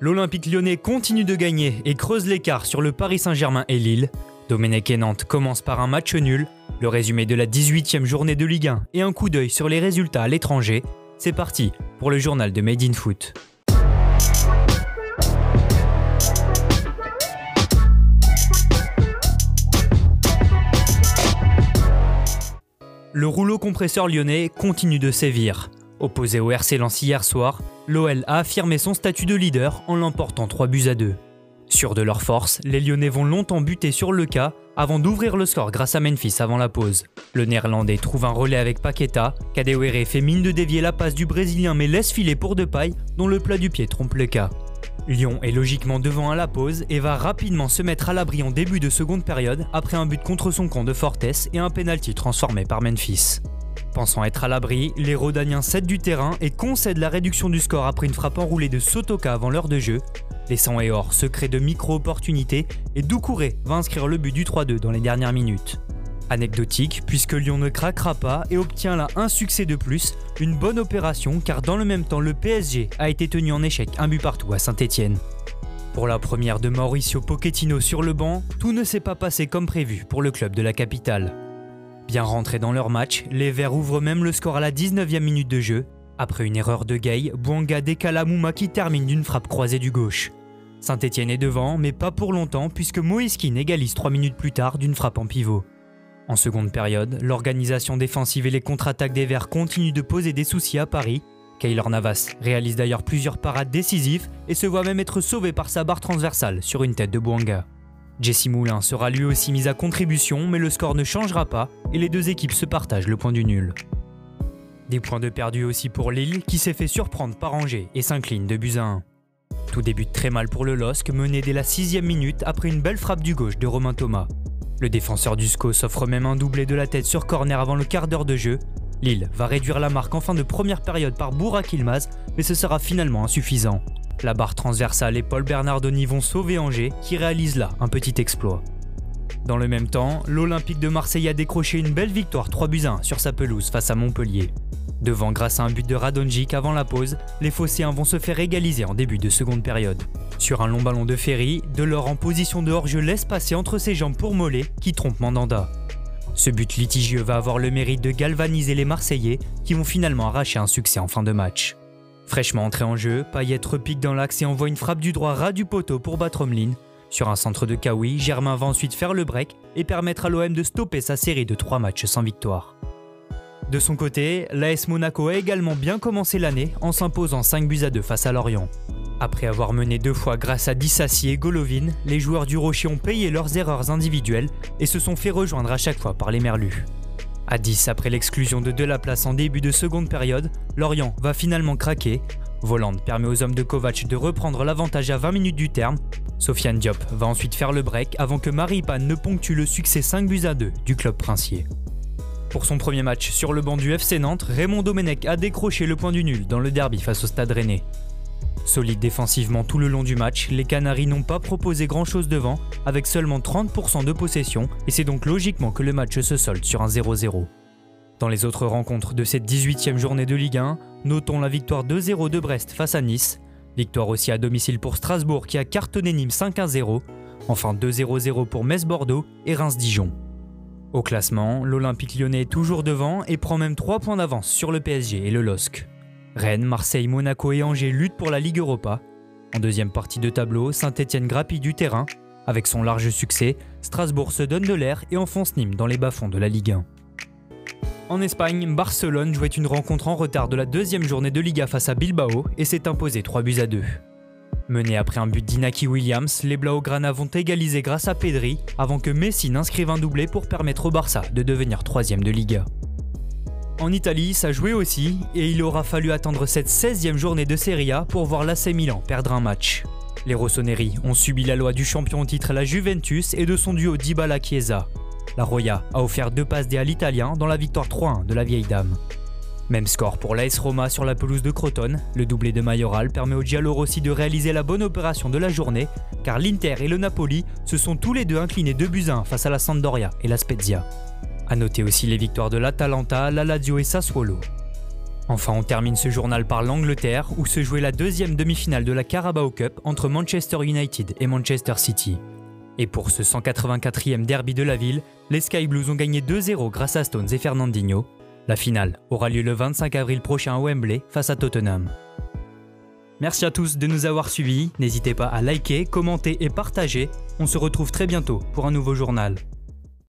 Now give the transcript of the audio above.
l'Olympique lyonnais continue de gagner et creuse l'écart sur le Paris Saint-Germain et Lille. Domenech et Nantes commencent par un match nul, le résumé de la 18e journée de Ligue 1 et un coup d'œil sur les résultats à l'étranger. C'est parti pour le journal de Made in Foot. Le rouleau compresseur lyonnais continue de sévir. Opposé au RC Lens hier soir, l'OL a affirmé son statut de leader en l'emportant 3 buts à 2. Sûrs de leur force, les Lyonnais vont longtemps buter sur le cas avant d'ouvrir le score grâce à Memphis avant la pause. Le Néerlandais trouve un relais avec Paqueta, Kadewere fait mine de dévier la passe du Brésilien mais laisse filer pour Depay dont le plat du pied trompe le cas. Lyon est logiquement devant à la pause et va rapidement se mettre à l'abri en début de seconde période après un but contre son camp de Fortes et un penalty transformé par Memphis. Pensant être à l'abri, les Rodaniens cèdent du terrain et concèdent la réduction du score après une frappe enroulée de Sotoka avant l'heure de jeu. Laissant Eor se créer de micro-opportunités et Doucouré va inscrire le but du 3-2 dans les dernières minutes. Anecdotique, puisque Lyon ne craquera pas et obtient là un succès de plus, une bonne opération car dans le même temps le PSG a été tenu en échec un but partout à Saint-Etienne. Pour la première de Mauricio Pochettino sur le banc, tout ne s'est pas passé comme prévu pour le club de la capitale. Bien rentrés dans leur match, les Verts ouvrent même le score à la 19e minute de jeu. Après une erreur de Gay, Bouanga décale Mouma qui termine d'une frappe croisée du gauche. Saint-Etienne est devant, mais pas pour longtemps puisque Moïskine égalise 3 minutes plus tard d'une frappe en pivot. En seconde période, l'organisation défensive et les contre-attaques des Verts continuent de poser des soucis à Paris. Kaylor Navas réalise d'ailleurs plusieurs parades décisives et se voit même être sauvé par sa barre transversale sur une tête de Bouanga. Jesse Moulin sera lui aussi mis à contribution, mais le score ne changera pas et les deux équipes se partagent le point du nul. Des points de perdu aussi pour Lille qui s'est fait surprendre par Angers et s'incline de buts à 1. Tout débute très mal pour le LOSC, mené dès la sixième minute après une belle frappe du gauche de Romain Thomas. Le défenseur du SCO s'offre même un doublé de la tête sur corner avant le quart d'heure de jeu. Lille va réduire la marque en fin de première période par Bourak Ilmaz, mais ce sera finalement insuffisant. La barre transversale et Paul Bernardoni vont sauver Angers, qui réalise là un petit exploit. Dans le même temps, l'Olympique de Marseille a décroché une belle victoire 3 buts 1 sur sa pelouse face à Montpellier. Devant grâce à un but de Radonjic avant la pause, les Phocéens vont se faire égaliser en début de seconde période. Sur un long ballon de Ferry, Delors en position de hors-jeu laisse passer entre ses jambes pour Mollet qui trompe Mandanda. Ce but litigieux va avoir le mérite de galvaniser les Marseillais qui vont finalement arracher un succès en fin de match. Fraîchement entré en jeu, Payet repique dans l'axe et envoie une frappe du droit ras du poteau pour battre Omlin. Sur un centre de Kawi, Germain va ensuite faire le break et permettre à l'OM de stopper sa série de 3 matchs sans victoire. De son côté, l'AS Monaco a également bien commencé l'année en s'imposant 5 buts à 2 face à Lorient. Après avoir mené deux fois grâce à Dissassi et Golovin, les joueurs du Rocher ont payé leurs erreurs individuelles et se sont fait rejoindre à chaque fois par les Merlus. À 10 après l'exclusion de Delaplace en début de seconde période, Lorient va finalement craquer. Volande permet aux hommes de Kovac de reprendre l'avantage à 20 minutes du terme. Sofiane Diop va ensuite faire le break avant que Pan ne ponctue le succès 5 buts à 2 du club princier. Pour son premier match sur le banc du FC Nantes, Raymond Domenech a décroché le point du nul dans le derby face au Stade Rennais. Solide défensivement tout le long du match, les Canaries n'ont pas proposé grand-chose devant, avec seulement 30% de possession, et c'est donc logiquement que le match se solde sur un 0-0. Dans les autres rencontres de cette 18e journée de Ligue 1, notons la victoire 2-0 de Brest face à Nice, victoire aussi à domicile pour Strasbourg qui a cartonné Nîmes 5-0, enfin 2-0-0 pour Metz-Bordeaux et Reims-Dijon. Au classement, l'Olympique lyonnais est toujours devant et prend même 3 points d'avance sur le PSG et le LOSC. Rennes, Marseille, Monaco et Angers luttent pour la Ligue Europa. En deuxième partie de tableau, Saint-Etienne grappille du terrain. Avec son large succès, Strasbourg se donne de l'air et enfonce Nîmes dans les bas-fonds de la Ligue 1. En Espagne, Barcelone jouait une rencontre en retard de la deuxième journée de Liga face à Bilbao et s'est imposé 3 buts à 2. Mené après un but d'Inaki Williams, les Blaugrana vont égaliser grâce à Pedri avant que Messi n'inscrive un doublé pour permettre au Barça de devenir troisième de Liga. En Italie, ça jouait aussi, et il aura fallu attendre cette 16e journée de Serie A pour voir l'AC Milan perdre un match. Les Rossoneri ont subi la loi du champion titre à la Juventus et de son duo Dybala-Chiesa. La Roya a offert deux passes D à l'Italien dans la victoire 3-1 de la vieille dame. Même score pour l'AS Roma sur la pelouse de Crotone. Le doublé de Majoral permet au Giallorossi de réaliser la bonne opération de la journée, car l'Inter et le Napoli se sont tous les deux inclinés 2 buts 1 face à la Sampdoria et la Spezia. A noter aussi les victoires de l'Atalanta, la Lazio et Sassuolo. Enfin, on termine ce journal par l'Angleterre, où se jouait la deuxième demi-finale de la Carabao Cup entre Manchester United et Manchester City. Et pour ce 184e derby de la ville, les Sky Blues ont gagné 2-0 grâce à Stones et Fernandinho. La finale aura lieu le 25 avril prochain à Wembley face à Tottenham. Merci à tous de nous avoir suivis, n'hésitez pas à liker, commenter et partager. On se retrouve très bientôt pour un nouveau journal.